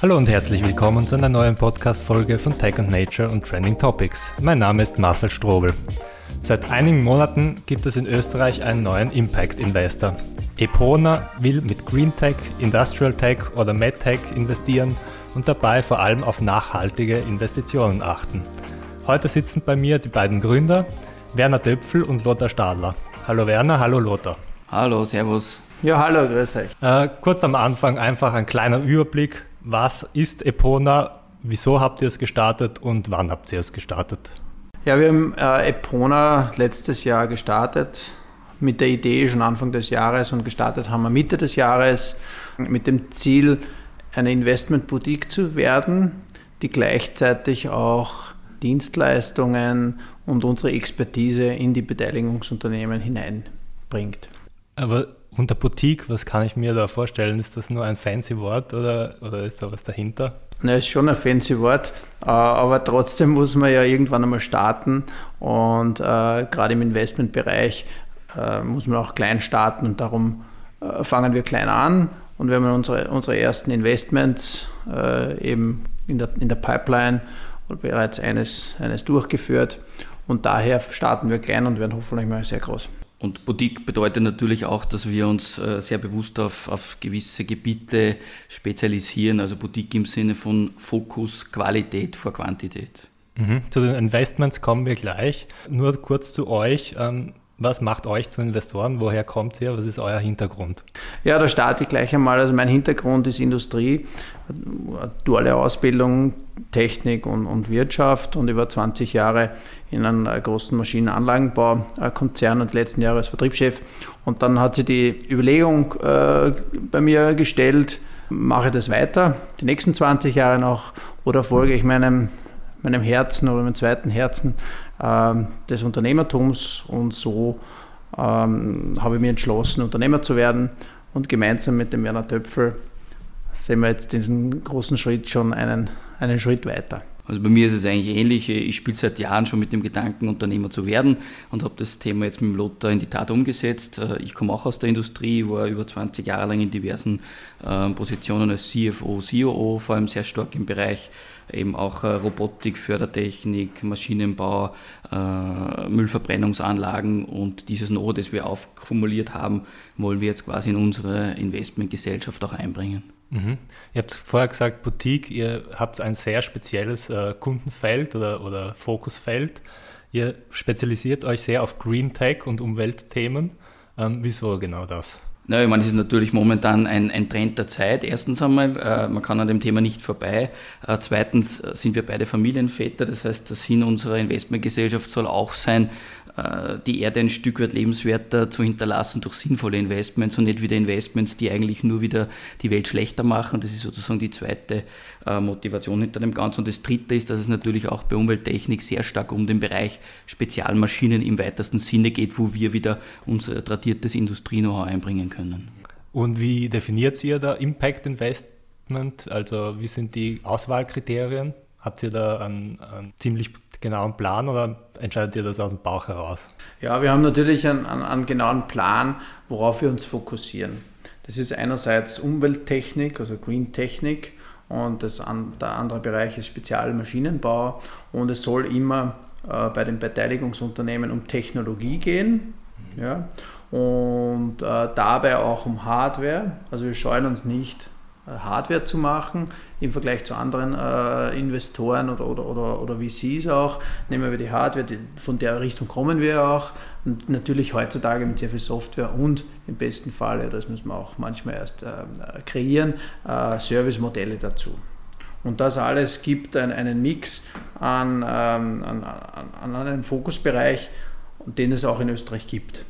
Hallo und herzlich willkommen zu einer neuen Podcast-Folge von Tech and Nature und Trending Topics. Mein Name ist Marcel Strobel. Seit einigen Monaten gibt es in Österreich einen neuen Impact Investor. Epona will mit Green Tech, Industrial Tech oder MedTech investieren und dabei vor allem auf nachhaltige Investitionen achten. Heute sitzen bei mir die beiden Gründer, Werner Döpfel und Lothar Stadler. Hallo Werner, hallo Lothar. Hallo, Servus. Ja, hallo, grüß euch. Äh, kurz am Anfang einfach ein kleiner Überblick. Was ist Epona? Wieso habt ihr es gestartet und wann habt ihr es gestartet? Ja, wir haben äh, Epona letztes Jahr gestartet mit der Idee schon Anfang des Jahres und gestartet haben wir Mitte des Jahres mit dem Ziel, eine Investmentboutique zu werden, die gleichzeitig auch Dienstleistungen und unsere Expertise in die Beteiligungsunternehmen hineinbringt. Aber unter Boutique, was kann ich mir da vorstellen? Ist das nur ein fancy Wort oder, oder ist da was dahinter? Na, ist schon ein fancy Wort, äh, aber trotzdem muss man ja irgendwann einmal starten und äh, gerade im Investmentbereich äh, muss man auch klein starten und darum äh, fangen wir klein an und wir haben unsere, unsere ersten Investments äh, eben in der, in der Pipeline bereits eines, eines durchgeführt und daher starten wir klein und werden hoffentlich mal sehr groß. Und Boutique bedeutet natürlich auch, dass wir uns äh, sehr bewusst auf, auf gewisse Gebiete spezialisieren, also Boutique im Sinne von Fokus, Qualität vor Quantität. Mhm. Zu den Investments kommen wir gleich. Nur kurz zu euch. Ähm, was macht euch zu Investoren? Woher kommt ihr? Was ist euer Hintergrund? Ja, da starte ich gleich einmal. Also mein Hintergrund ist Industrie, duale Ausbildung, Technik und, und Wirtschaft und über 20 Jahre in einem großen Maschinenanlagenbaukonzern und letzten Jahre als Vertriebschef. Und dann hat sich die Überlegung äh, bei mir gestellt, mache ich das weiter, die nächsten 20 Jahre noch, oder folge ich meinem, meinem Herzen oder meinem zweiten Herzen des Unternehmertums und so ähm, habe ich mich entschlossen, Unternehmer zu werden und gemeinsam mit dem Werner Töpfel sehen wir jetzt diesen großen Schritt schon einen, einen Schritt weiter. Also bei mir ist es eigentlich ähnlich. Ich spiele seit Jahren schon mit dem Gedanken, Unternehmer zu werden und habe das Thema jetzt mit dem Lothar in die Tat umgesetzt. Äh, ich komme auch aus der Industrie, war über 20 Jahre lang in diversen äh, Positionen als CFO, COO, vor allem sehr stark im Bereich eben auch äh, Robotik, Fördertechnik, Maschinenbau, Müllverbrennungsanlagen und dieses Know, das wir aufkumuliert haben, wollen wir jetzt quasi in unsere Investmentgesellschaft auch einbringen. Mhm. Ihr habt vorher gesagt, Boutique, ihr habt ein sehr spezielles äh, Kundenfeld oder, oder Fokusfeld. Ihr spezialisiert euch sehr auf Green Tech und Umweltthemen. Ähm, wieso genau das? Na, ich meine, es ist natürlich momentan ein, ein Trend der Zeit. Erstens einmal, äh, man kann an dem Thema nicht vorbei. Äh, zweitens äh, sind wir beide Familienväter. Das heißt, der Sinn unserer Investmentgesellschaft soll auch sein, die Erde ein Stück weit lebenswerter zu hinterlassen durch sinnvolle Investments und nicht wieder Investments, die eigentlich nur wieder die Welt schlechter machen. Das ist sozusagen die zweite äh, Motivation hinter dem Ganzen. Und das dritte ist, dass es natürlich auch bei Umwelttechnik sehr stark um den Bereich Spezialmaschinen im weitesten Sinne geht, wo wir wieder unser tradiertes Industrie-Know-how einbringen können. Und wie definiert ihr da Impact Investment? Also wie sind die Auswahlkriterien? Habt ihr da einen, einen ziemlich genauen Plan oder entscheidet ihr das aus dem Bauch heraus? Ja, wir haben natürlich einen, einen, einen genauen Plan, worauf wir uns fokussieren. Das ist einerseits Umwelttechnik, also Green Technik, und das, der andere Bereich ist Spezialmaschinenbau. Und es soll immer äh, bei den Beteiligungsunternehmen um Technologie gehen. Ja, und äh, dabei auch um Hardware. Also wir scheuen uns nicht, äh, Hardware zu machen im Vergleich zu anderen äh, Investoren oder, oder, oder, oder VCs auch. Nehmen wir die Hardware, die, von der Richtung kommen wir auch. Und natürlich heutzutage mit sehr viel Software und im besten Fall, das müssen wir auch manchmal erst äh, kreieren, äh, Servicemodelle dazu. Und das alles gibt ein, einen Mix an, ähm, an, an, an einem Fokusbereich, den es auch in Österreich gibt.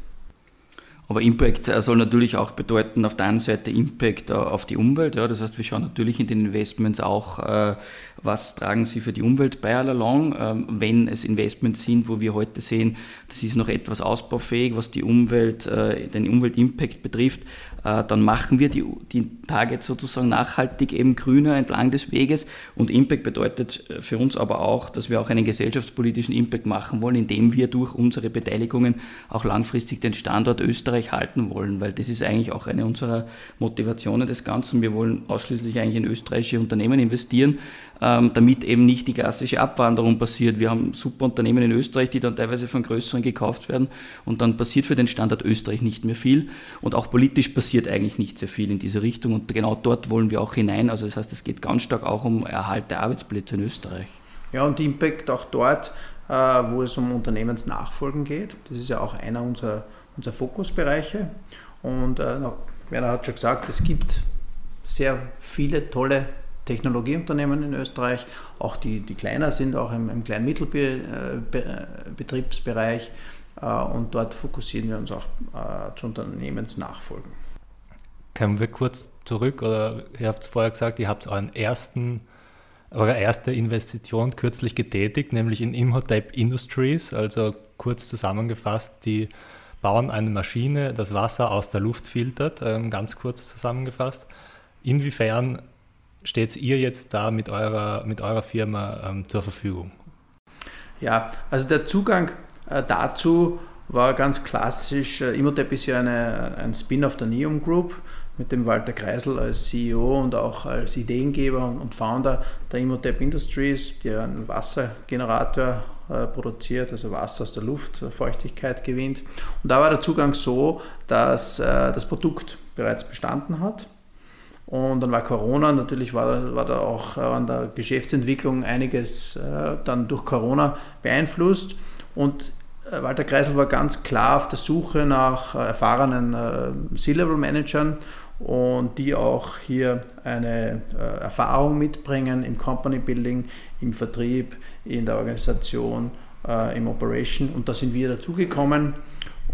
Aber Impact soll natürlich auch bedeuten, auf der einen Seite Impact äh, auf die Umwelt. Ja, das heißt, wir schauen natürlich in den Investments auch, äh, was tragen sie für die Umwelt bei all along. Ähm, wenn es Investments sind, wo wir heute sehen, das ist noch etwas ausbaufähig, was die Umwelt, äh, den Umweltimpact betrifft, dann machen wir die, die Targets sozusagen nachhaltig eben grüner entlang des Weges. Und Impact bedeutet für uns aber auch, dass wir auch einen gesellschaftspolitischen Impact machen wollen, indem wir durch unsere Beteiligungen auch langfristig den Standort Österreich Österreich halten wollen, weil das ist eigentlich auch eine unserer Motivationen des Ganzen. Wir wollen ausschließlich eigentlich in österreichische Unternehmen investieren, ähm, damit eben nicht die klassische Abwanderung passiert. Wir haben super Unternehmen in Österreich, die dann teilweise von größeren gekauft werden und dann passiert für den Standort Österreich nicht mehr viel und auch politisch passiert eigentlich nicht sehr viel in diese Richtung und genau dort wollen wir auch hinein. Also das heißt, es geht ganz stark auch um Erhalt der Arbeitsplätze in Österreich. Ja, und Impact auch dort, äh, wo es um Unternehmensnachfolgen geht. Das ist ja auch einer unserer, unserer Fokusbereiche. Und äh, Werner hat schon gesagt, es gibt sehr viele tolle Technologieunternehmen in Österreich, auch die, die kleiner sind, auch im, im kleinen Mittelbetriebsbereich. Äh, und dort fokussieren wir uns auch äh, zu Unternehmensnachfolgen. Kommen wir kurz zurück, oder ihr habt es vorher gesagt, ihr habt euren ersten, eure erste Investition kürzlich getätigt, nämlich in Imhotep Industries, also kurz zusammengefasst, die bauen eine Maschine, das Wasser aus der Luft filtert, ähm, ganz kurz zusammengefasst. Inwiefern steht ihr jetzt da mit eurer, mit eurer Firma ähm, zur Verfügung? Ja, also der Zugang äh, dazu war ganz klassisch. Äh, Imhotep ist ja eine, ein Spin-off der Neum Group mit dem Walter Kreisel als CEO und auch als Ideengeber und Founder der Imhotep Industries, der einen Wassergenerator produziert, also Wasser aus der Luft, Feuchtigkeit gewinnt. Und da war der Zugang so, dass äh, das Produkt bereits bestanden hat. Und dann war Corona, natürlich war, war da auch an der Geschäftsentwicklung einiges äh, dann durch Corona beeinflusst. Und äh, Walter Kreisel war ganz klar auf der Suche nach äh, erfahrenen äh, C-Level-Managern und die auch hier eine Erfahrung mitbringen im Company Building, im Vertrieb, in der Organisation, im Operation. Und da sind wir dazugekommen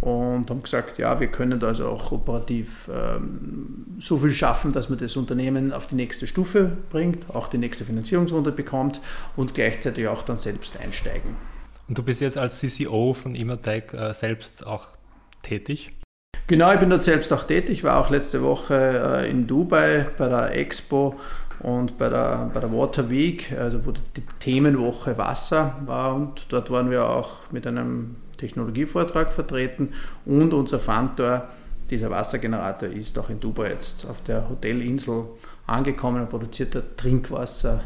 und haben gesagt, ja, wir können da also auch operativ ähm, so viel schaffen, dass man das Unternehmen auf die nächste Stufe bringt, auch die nächste Finanzierungsrunde bekommt und gleichzeitig auch dann selbst einsteigen. Und du bist jetzt als CCO von Immertech äh, selbst auch tätig? Genau, ich bin dort selbst auch tätig, war auch letzte Woche äh, in Dubai bei der Expo und bei der, bei der Water Week, also wo die Themenwoche Wasser war. Und dort waren wir auch mit einem Technologievortrag vertreten. Und unser Fantor, dieser Wassergenerator, ist auch in Dubai jetzt auf der Hotelinsel angekommen und produziert dort Trinkwasser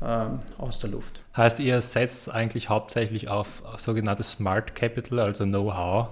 ähm, aus der Luft. Heißt, ihr setzt eigentlich hauptsächlich auf sogenanntes Smart Capital, also Know-how,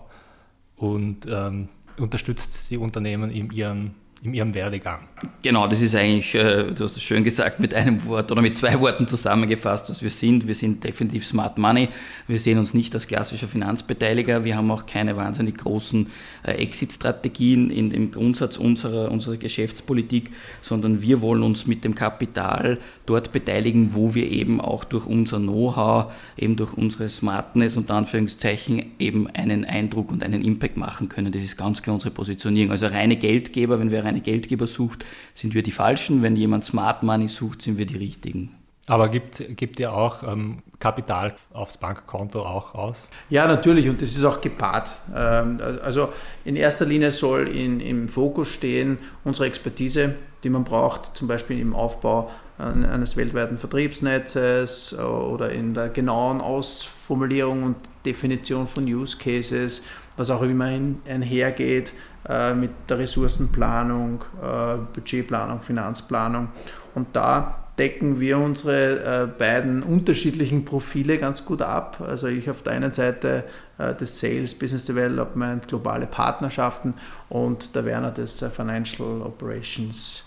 und ähm, unterstützt die Unternehmen in ihren in Ihrem Werdegang? Genau, das ist eigentlich, äh, du hast es schön gesagt, mit einem Wort oder mit zwei Worten zusammengefasst, was wir sind. Wir sind definitiv Smart Money. Wir sehen uns nicht als klassischer Finanzbeteiliger. Wir haben auch keine wahnsinnig großen äh, Exit-Strategien dem Grundsatz unserer, unserer Geschäftspolitik, sondern wir wollen uns mit dem Kapital dort beteiligen, wo wir eben auch durch unser Know-how, eben durch unsere Smartness und Anführungszeichen eben einen Eindruck und einen Impact machen können. Das ist ganz klar unsere Positionierung. Also reine Geldgeber, wenn wir reine Geldgeber sucht, sind wir die Falschen. Wenn jemand Smart Money sucht, sind wir die Richtigen. Aber gibt, gibt ihr auch ähm, Kapital aufs Bankkonto auch aus? Ja, natürlich und das ist auch gepaart. Ähm, also in erster Linie soll in, im Fokus stehen unsere Expertise, die man braucht, zum Beispiel im Aufbau eines weltweiten Vertriebsnetzes äh, oder in der genauen Ausformulierung und Definition von Use Cases, was auch immer einhergeht äh, mit der Ressourcenplanung, äh, Budgetplanung, Finanzplanung. Und da decken wir unsere äh, beiden unterschiedlichen Profile ganz gut ab. Also ich auf der einen Seite äh, des Sales, Business Development, globale Partnerschaften und der Werner des äh, Financial Operations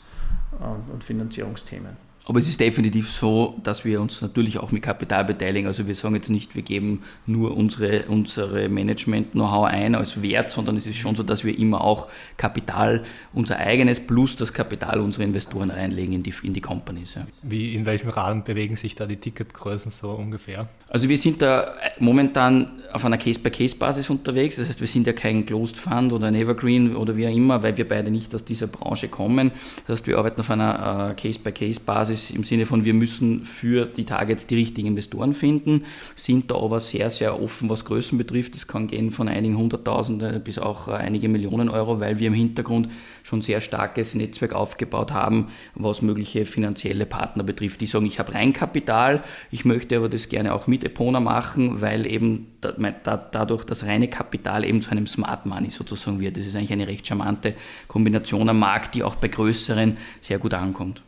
und Finanzierungsthemen. Aber es ist definitiv so, dass wir uns natürlich auch mit Kapital beteiligen. Also wir sagen jetzt nicht, wir geben nur unsere, unsere Management-Know-how ein als Wert, sondern es ist schon so, dass wir immer auch Kapital, unser eigenes plus das Kapital unserer Investoren reinlegen in die, in die Companies. Ja. Wie, in welchem Rahmen bewegen sich da die Ticketgrößen so ungefähr? Also wir sind da momentan auf einer Case-by-Case-Basis unterwegs. Das heißt, wir sind ja kein Closed Fund oder ein Evergreen oder wie auch immer, weil wir beide nicht aus dieser Branche kommen. Das heißt, wir arbeiten auf einer äh, Case-by-Case-Basis ist im Sinne von, wir müssen für die Targets die richtigen Investoren finden, sind da aber sehr, sehr offen, was Größen betrifft. Das kann gehen von einigen Hunderttausende bis auch äh, einige Millionen Euro, weil wir im Hintergrund schon sehr starkes Netzwerk aufgebaut haben, was mögliche finanzielle Partner betrifft. Die sagen, ich habe Reinkapital, ich möchte aber das gerne auch mit Epona machen, weil eben dadurch das reine Kapital eben zu einem Smart Money sozusagen wird. Das ist eigentlich eine recht charmante Kombination am Markt, die auch bei größeren sehr gut ankommt.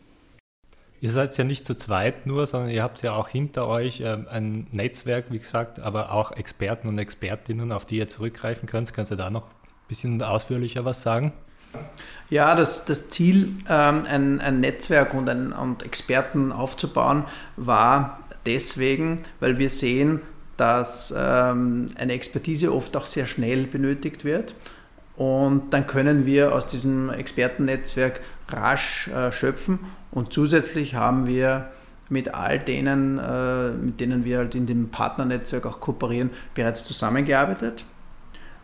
Ihr seid ja nicht zu zweit nur, sondern ihr habt ja auch hinter euch ähm, ein Netzwerk, wie gesagt, aber auch Experten und Expertinnen, auf die ihr zurückgreifen könnt. Könnt ihr da noch ein bisschen ausführlicher was sagen? Ja, das, das Ziel, ähm, ein, ein Netzwerk und, ein, und Experten aufzubauen, war deswegen, weil wir sehen, dass ähm, eine Expertise oft auch sehr schnell benötigt wird. Und dann können wir aus diesem Expertennetzwerk rasch äh, schöpfen. Und zusätzlich haben wir mit all denen, äh, mit denen wir halt in dem Partnernetzwerk auch kooperieren, bereits zusammengearbeitet,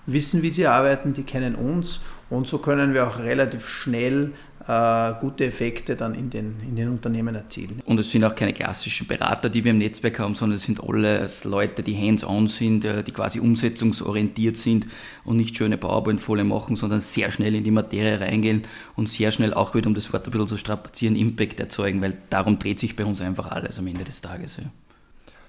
wissen, wie sie arbeiten, die kennen uns und so können wir auch relativ schnell äh, gute Effekte dann in den, in den Unternehmen erzielen. Und es sind auch keine klassischen Berater, die wir im Netzwerk haben, sondern es sind alles Leute, die hands-on sind, äh, die quasi umsetzungsorientiert sind und nicht schöne PowerPoint-Folie machen, sondern sehr schnell in die Materie reingehen und sehr schnell auch wieder, um das Wort ein bisschen zu strapazieren, Impact erzeugen, weil darum dreht sich bei uns einfach alles am Ende des Tages. Ja.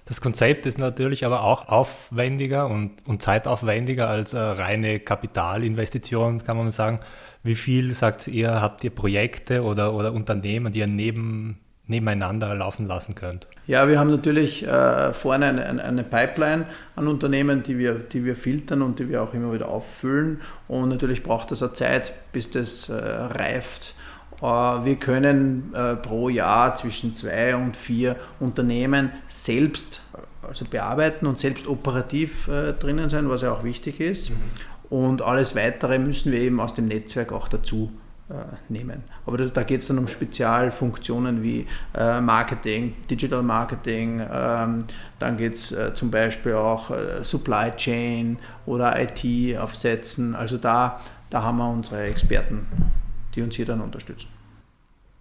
Das Konzept ist natürlich aber auch aufwendiger und, und zeitaufwendiger als äh, reine Kapitalinvestition, kann man sagen. Wie viel, sagt ihr, habt ihr Projekte oder, oder Unternehmen, die ihr neben, nebeneinander laufen lassen könnt? Ja, wir haben natürlich äh, vorne eine, eine, Pipeline an Unternehmen, die wir, die wir filtern und die wir auch immer wieder auffüllen. Und natürlich braucht das eine Zeit, bis das äh, reift. Äh, wir können äh, pro Jahr zwischen zwei und vier Unternehmen selbst also bearbeiten und selbst operativ äh, drinnen sein, was ja auch wichtig ist. Mhm. Und alles Weitere müssen wir eben aus dem Netzwerk auch dazu nehmen. Aber da geht es dann um Spezialfunktionen wie Marketing, Digital Marketing, ähm, dann geht es zum Beispiel auch Supply Chain oder IT aufsetzen. Also da, da haben wir unsere Experten die uns hier dann unterstützen.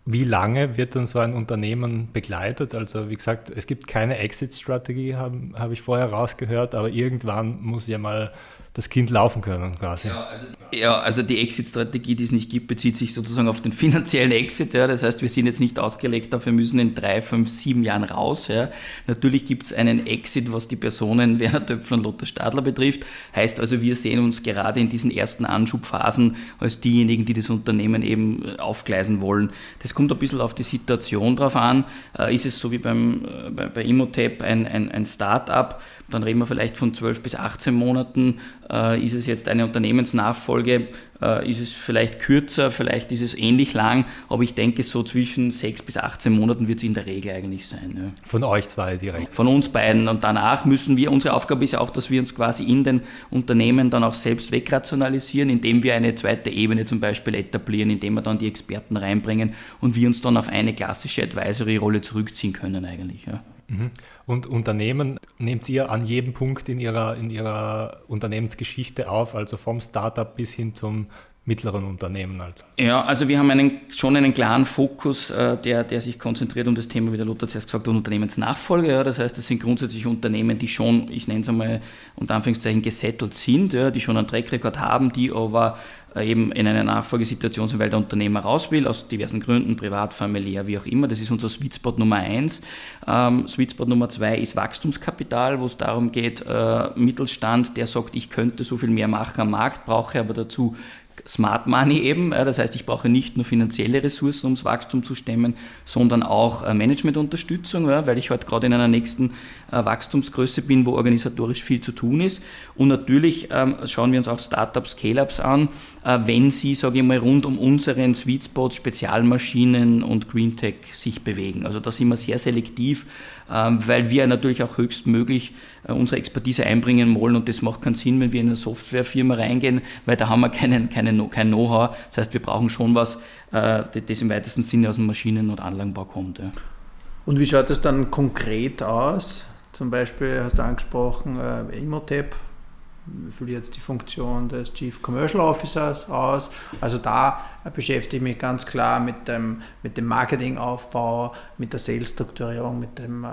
Wie lange wird dann so ein Unternehmen begleitet? Also wie gesagt, es gibt keine Exit-Strategie, habe hab ich vorher rausgehört, aber irgendwann muss ja mal das Kind laufen können quasi. Ja, also, ja, also die Exit-Strategie, die es nicht gibt, bezieht sich sozusagen auf den finanziellen Exit. Ja. Das heißt, wir sind jetzt nicht ausgelegt dafür, müssen in drei, fünf, sieben Jahren raus. Ja. Natürlich gibt es einen Exit, was die Personen Werner Töpfler und Lothar Stadler betrifft. Heißt also, wir sehen uns gerade in diesen ersten Anschubphasen als diejenigen, die das Unternehmen eben aufgleisen wollen. Das kommt ein bisschen auf die Situation drauf an. Äh, ist es so wie beim, äh, bei, bei Imotep ein, ein, ein Start-up, dann reden wir vielleicht von 12 bis 18 Monaten. Äh, ist es jetzt eine Unternehmensnachfolge? Äh, ist es vielleicht kürzer? Vielleicht ist es ähnlich lang? Aber ich denke, so zwischen 6 bis 18 Monaten wird es in der Regel eigentlich sein. Ja. Von euch zwei direkt? Von uns beiden. Und danach müssen wir, unsere Aufgabe ist ja auch, dass wir uns quasi in den Unternehmen dann auch selbst wegrationalisieren, indem wir eine zweite Ebene zum Beispiel etablieren, indem wir dann die Experten reinbringen und wir uns dann auf eine klassische Advisory-Rolle zurückziehen können eigentlich. Ja. Mhm. Und Unternehmen nehmt ihr an jedem Punkt in ihrer, in ihrer Unternehmensgeschichte auf, also vom Startup bis hin zum mittleren Unternehmen. Also. Ja, also wir haben einen, schon einen klaren Fokus, äh, der, der sich konzentriert um das Thema, wie der Lothar zuerst gesagt hat, Unternehmensnachfolge. Ja, das heißt, das sind grundsätzlich Unternehmen, die schon, ich nenne es einmal unter Anführungszeichen, gesettelt sind, ja, die schon einen Track-Record haben, die aber äh, eben in einer Nachfolgesituation sind, weil der Unternehmer raus will, aus diversen Gründen, privat, familiär, wie auch immer. Das ist unser Sweet Spot Nummer eins. Ähm, Sweet Spot Nummer zwei ist Wachstumskapital, wo es darum geht, äh, Mittelstand, der sagt, ich könnte so viel mehr machen am Markt, brauche aber dazu Smart Money eben. Das heißt, ich brauche nicht nur finanzielle Ressourcen, um das Wachstum zu stemmen, sondern auch äh, Managementunterstützung, weil ich heute gerade in einer nächsten äh, Wachstumsgröße bin, wo organisatorisch viel zu tun ist. Und natürlich ähm, schauen wir uns auch Startups, Scale-Ups an, äh, wenn sie, sage ich mal, rund um unseren Sweet Spot, Spezialmaschinen und Greentech sich bewegen. Also da sind wir sehr selektiv, weil wir natürlich auch höchstmöglich unsere Expertise einbringen wollen und das macht keinen Sinn, wenn wir in eine Softwarefirma reingehen, weil da haben wir keinen, keinen, kein Know-how. Das heißt, wir brauchen schon was, das im weitesten Sinne aus dem Maschinen- und Anlagenbau kommt. Und wie schaut es dann konkret aus? Zum Beispiel hast du angesprochen, äh, fülle jetzt die Funktion des Chief Commercial Officers aus. Also da beschäftige ich mich ganz klar mit dem, mit dem Marketingaufbau, mit der Sales-Strukturierung, mit dem äh,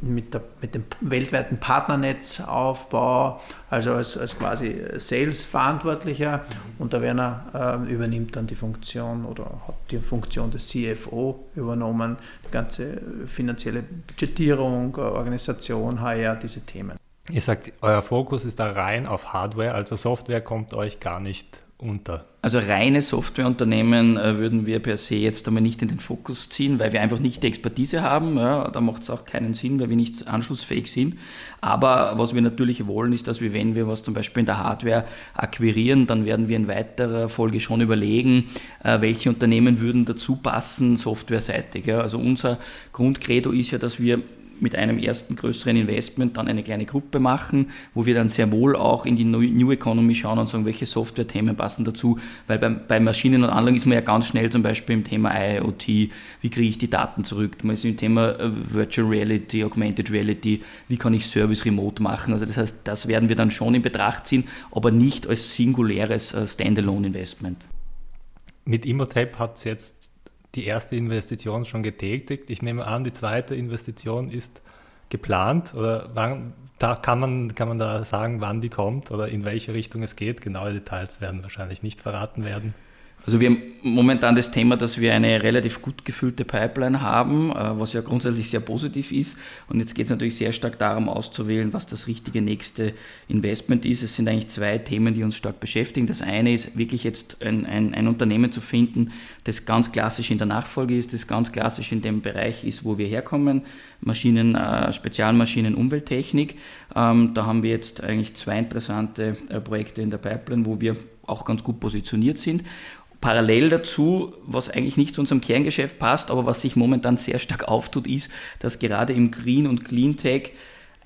mit, der, mit dem weltweiten Partnernetzaufbau, also als, als quasi Sales-Verantwortlicher. Und der Werner äh, übernimmt dann die Funktion oder hat die Funktion des CFO übernommen, die ganze finanzielle Budgetierung, Organisation, HR, diese Themen. Ihr sagt, euer Fokus ist da rein auf Hardware, also Software kommt euch gar nicht unter? Also reine Softwareunternehmen äh, würden wir per se jetzt einmal nicht in den Fokus ziehen, weil wir einfach nicht die Expertise haben. Ja, da macht es auch keinen Sinn, weil wir nicht anschlussfähig sind. Aber was wir natürlich wollen, ist, dass wir, wenn wir was zum Beispiel in der Hardware akquirieren, dann werden wir in weiterer Folge schon überlegen, äh, welche Unternehmen würden dazu passen, softwareseitig. Ja. Also unser Grundcredo ist ja, dass wir mit einem ersten größeren Investment dann eine kleine Gruppe machen, wo wir dann sehr wohl auch in die New Economy schauen und sagen, welche Software-Themen passen dazu. Weil bei, bei, Maschinen und Anlagen ist man ja ganz schnell zum Beispiel im Thema IoT, wie kriege ich die Daten zurück? Man ist im Thema äh, Virtual Reality, Augmented Reality, wie kann ich Service remote machen? Also das heißt, das werden wir dann schon in Betracht ziehen, aber nicht als singuläres äh, Standalone-Investment. Mit Immotape hat es jetzt die erste Investition schon getätigt. Ich nehme an, die zweite Investition ist geplant oder wann, da kann man, kann man da sagen, wann die kommt oder in welche Richtung es geht. Genaue Details werden wahrscheinlich nicht verraten werden. Also wir haben momentan das Thema, dass wir eine relativ gut gefüllte Pipeline haben, äh, was ja grundsätzlich sehr positiv ist. Und jetzt geht es natürlich sehr stark darum auszuwählen, was das richtige nächste Investment ist. Es sind eigentlich zwei Themen, die uns stark beschäftigen. Das eine ist wirklich jetzt ein, ein, ein Unternehmen zu finden, das ganz klassisch in der Nachfolge ist, das ganz klassisch in dem Bereich ist, wo wir herkommen, Maschinen, äh, Spezialmaschinen, Umwelttechnik. Ähm, da haben wir jetzt eigentlich zwei interessante äh, Projekte in der Pipeline, wo wir auch ganz gut positioniert sind. Parallel dazu, was eigentlich nicht zu unserem Kerngeschäft passt, aber was sich momentan sehr stark auftut, ist, dass gerade im Green- und Cleantech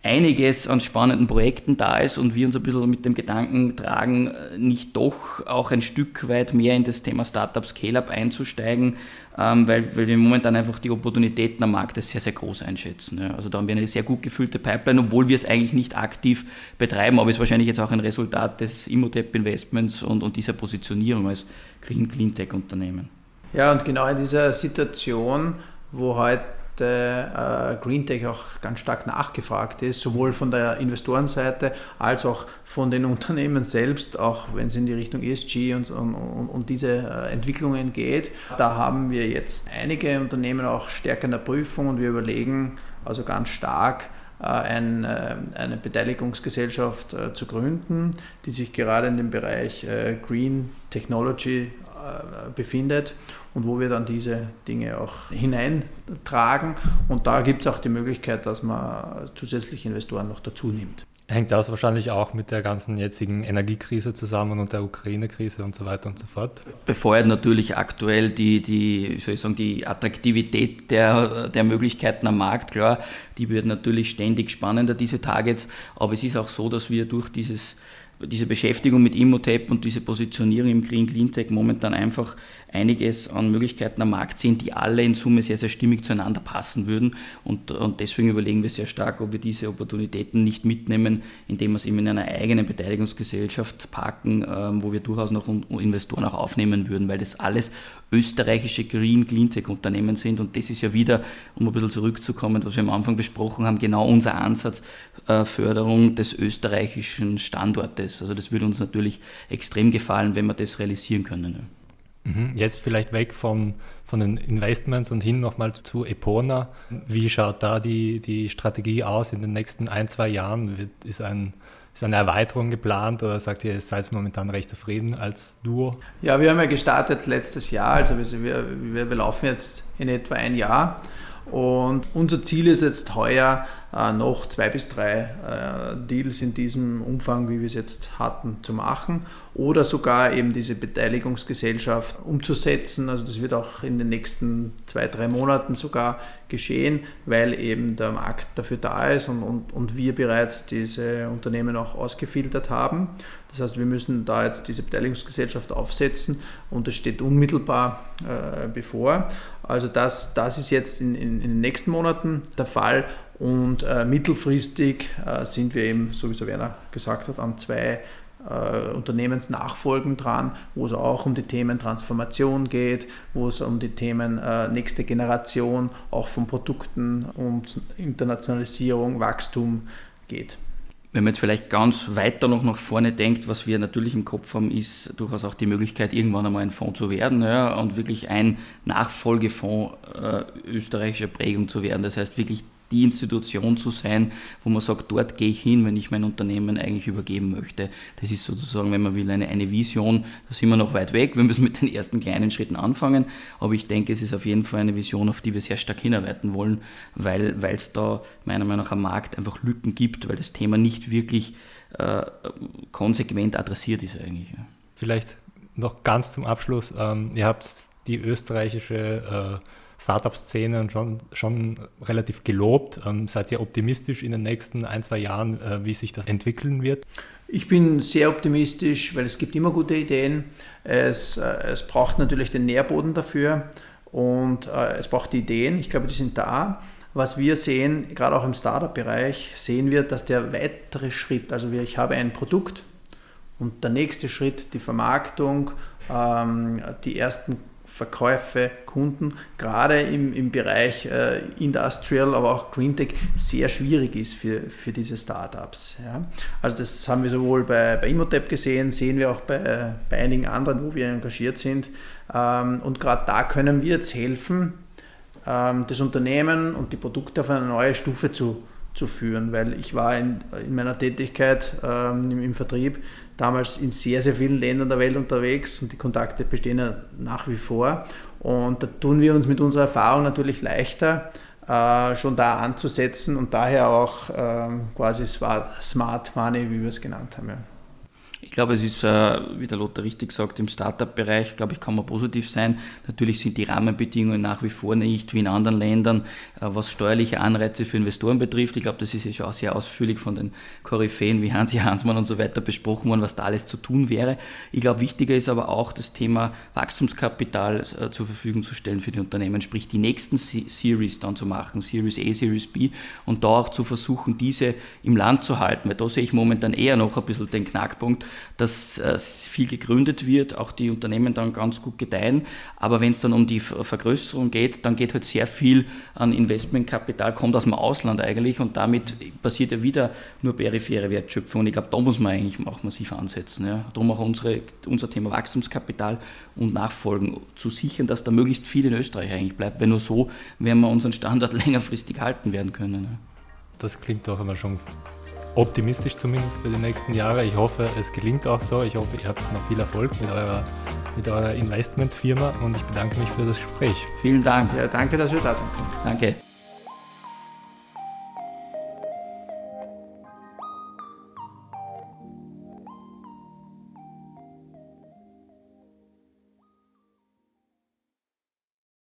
einiges an spannenden Projekten da ist und wir uns ein bisschen mit dem Gedanken tragen, nicht doch auch ein Stück weit mehr in das Thema Startup Scale-up einzusteigen, ähm, weil, weil wir momentan einfach die Opportunitäten am Markt sehr, sehr groß einschätzen. Also da haben wir eine sehr gut gefüllte Pipeline, obwohl wir es eigentlich nicht aktiv betreiben, aber es ist wahrscheinlich jetzt auch ein Resultat des Immotep-Investments und, und dieser Positionierung als Green Cleantech-Unternehmen. Ja, und genau in dieser Situation, wo heute äh, Green Tech auch ganz stark nachgefragt ist, sowohl von der Investorenseite als auch von den Unternehmen selbst, auch wenn es in die Richtung ESG und, und, und diese äh, Entwicklungen geht. Da haben wir jetzt einige Unternehmen auch stärker in der Prüfung und wir überlegen also ganz stark, äh, äh, eine Beteiligungsgesellschaft äh, zu gründen, die sich gerade in dem Bereich Green Technology befindet und wo wir dann diese Dinge auch hineintragen. Und da gibt es auch die Möglichkeit, dass man zusätzliche Investoren noch dazu nimmt. Hängt das wahrscheinlich auch mit der ganzen jetzigen Energiekrise zusammen und der Ukraine-Krise und so weiter und so fort? Befeuert natürlich aktuell die, die, soll ich sagen, die Attraktivität der, der Möglichkeiten am Markt. Klar, die wird natürlich ständig spannender, diese Targets. Aber es ist auch so, dass wir durch dieses diese Beschäftigung mit Immotep und diese Positionierung im Green Cleantech momentan einfach einiges an Möglichkeiten am Markt sehen, die alle in Summe sehr, sehr stimmig zueinander passen würden. Und, und deswegen überlegen wir sehr stark, ob wir diese Opportunitäten nicht mitnehmen, indem wir es eben in einer eigenen Beteiligungsgesellschaft parken, ähm, wo wir durchaus noch Investoren auch aufnehmen würden, weil das alles österreichische Green Cleantech Unternehmen sind. Und das ist ja wieder, um ein bisschen zurückzukommen, was wir am Anfang besprochen haben, genau unser Ansatz, Förderung des österreichischen Standortes. Also das würde uns natürlich extrem gefallen, wenn wir das realisieren können. Mhm. Jetzt vielleicht weg von, von den Investments und hin nochmal zu Epona. Wie schaut da die, die Strategie aus in den nächsten ein, zwei Jahren? Wird, ist, ein, ist eine Erweiterung geplant oder sagt ihr, ihr seid momentan recht zufrieden als Duo? Ja, wir haben ja gestartet letztes Jahr, also wir, wir, wir laufen jetzt in etwa ein Jahr und unser Ziel ist jetzt heuer äh, noch zwei bis drei äh, Deals in diesem Umfang, wie wir es jetzt hatten, zu machen oder sogar eben diese Beteiligungsgesellschaft umzusetzen. Also das wird auch in den nächsten zwei, drei Monaten sogar geschehen, weil eben der Markt dafür da ist und, und, und wir bereits diese Unternehmen auch ausgefiltert haben. Das heißt, wir müssen da jetzt diese Beteiligungsgesellschaft aufsetzen und das steht unmittelbar äh, bevor. Also das, das ist jetzt in, in, in, den nächsten Monaten der Fall Und äh, mittelfristig äh, sind wir eben, so wie es Werner gesagt hat, an zwei äh, Unternehmensnachfolgen dran, wo es auch um die Themen Transformation geht, wo es um die Themen äh, nächste Generation, auch von Produkten und Internationalisierung, Wachstum geht. Wenn man jetzt vielleicht ganz weiter noch nach vorne denkt, was wir natürlich im Kopf haben, ist durchaus auch die Möglichkeit, irgendwann einmal ein Fonds zu werden ja, und wirklich ein Nachfolgefonds äh, österreichischer Prägung zu werden. Das heißt, wirklich die Institution zu sein, wo man sagt, dort gehe ich hin, wenn ich mein Unternehmen eigentlich übergeben möchte. Das ist sozusagen, wenn man will, eine, eine Vision. Da sind wir noch weit weg. Wir müssen mit den ersten kleinen Schritten anfangen. Aber ich denke, es ist auf jeden Fall eine Vision, auf die wir sehr stark hinarbeiten wollen, weil es da meiner Meinung nach am Markt einfach Lücken gibt, weil das Thema nicht wirklich äh, konsequent adressiert ist eigentlich. Vielleicht noch ganz zum Abschluss. Ähm, ihr habt die österreichische äh, Startup-Szene schon, schon relativ gelobt. Ähm, seid ihr optimistisch in den nächsten ein, zwei Jahren, äh, wie sich das entwickeln wird? Ich bin sehr optimistisch, weil es gibt immer gute Ideen. Es, äh, es braucht natürlich den Nährboden dafür und äh, es braucht die Ideen. Ich glaube, die sind da. Was wir sehen, gerade auch im Startup-Bereich, sehen wir, dass der weitere Schritt, also ich habe ein Produkt und der nächste Schritt, die Vermarktung, ähm, die ersten Verkäufe, Kunden, gerade im, im Bereich äh, Industrial, aber auch Greentech sehr schwierig ist für, für diese Startups. Ja. Also das haben wir sowohl bei, bei Imotep gesehen, sehen wir auch bei, bei einigen anderen, wo wir engagiert sind. Ähm, und gerade da können wir jetzt helfen, ähm, das Unternehmen und die Produkte auf eine neue Stufe zu, zu führen, weil ich war in, in meiner Tätigkeit ähm, im, im, Vertrieb damals in sehr, sehr vielen Ländern der Welt unterwegs und die Kontakte bestehen ja nach wie vor. Und da tun wir uns mit unserer Erfahrung natürlich leichter, äh, schon da anzusetzen und daher auch äh, quasi Smart Money, wie wir es genannt haben. Ja. Ich glaube, es ist, äh, wie der Lothar richtig sagt, im Startup-Bereich, glaube ich, kann man positiv sein. Natürlich sind die Rahmenbedingungen nach wie vor nicht wie in anderen Ländern, äh, was steuerliche Anreize für Investoren betrifft. Ich glaube, das ist ja schon sehr ausführlich von den Koryphäen wie Hansi Hansmann und so weiter besprochen worden, was da alles zu tun wäre. Ich glaube, wichtiger ist aber auch das Thema Wachstumskapital äh, zur Verfügung zu stellen für die Unternehmen, sprich die nächsten Series dann zu machen, Series A, Series B und da auch zu versuchen, diese im Land zu halten, weil da sehe ich momentan eher noch ein bisschen den Knackpunkt, dass äh, viel gegründet wird, auch die Unternehmen dann ganz gut gedeihen. Aber wenn es dann um die Vergrößerung geht, dann geht halt sehr viel an Investmentkapital, kommt aus dem Ausland eigentlich und damit passiert ja wieder nur periphere Wertschöpfung. Und ich glaube, da muss man eigentlich auch massiv ansetzen. Ja. Darum auch unsere, unser Thema Wachstumskapital und Nachfolgen zu sichern, dass da möglichst viel in Österreich eigentlich bleibt, weil nur so werden wir unseren Standard längerfristig halten werden können. Ja. Das klingt doch immer schon optimistisch zumindest für die nächsten Jahre. Ich hoffe, es gelingt auch so. Ich hoffe, ihr habt noch viel Erfolg mit eurer, mit eurer Investmentfirma und ich bedanke mich für das Gespräch. Vielen Dank. Ja, danke, dass wir da sind. Danke.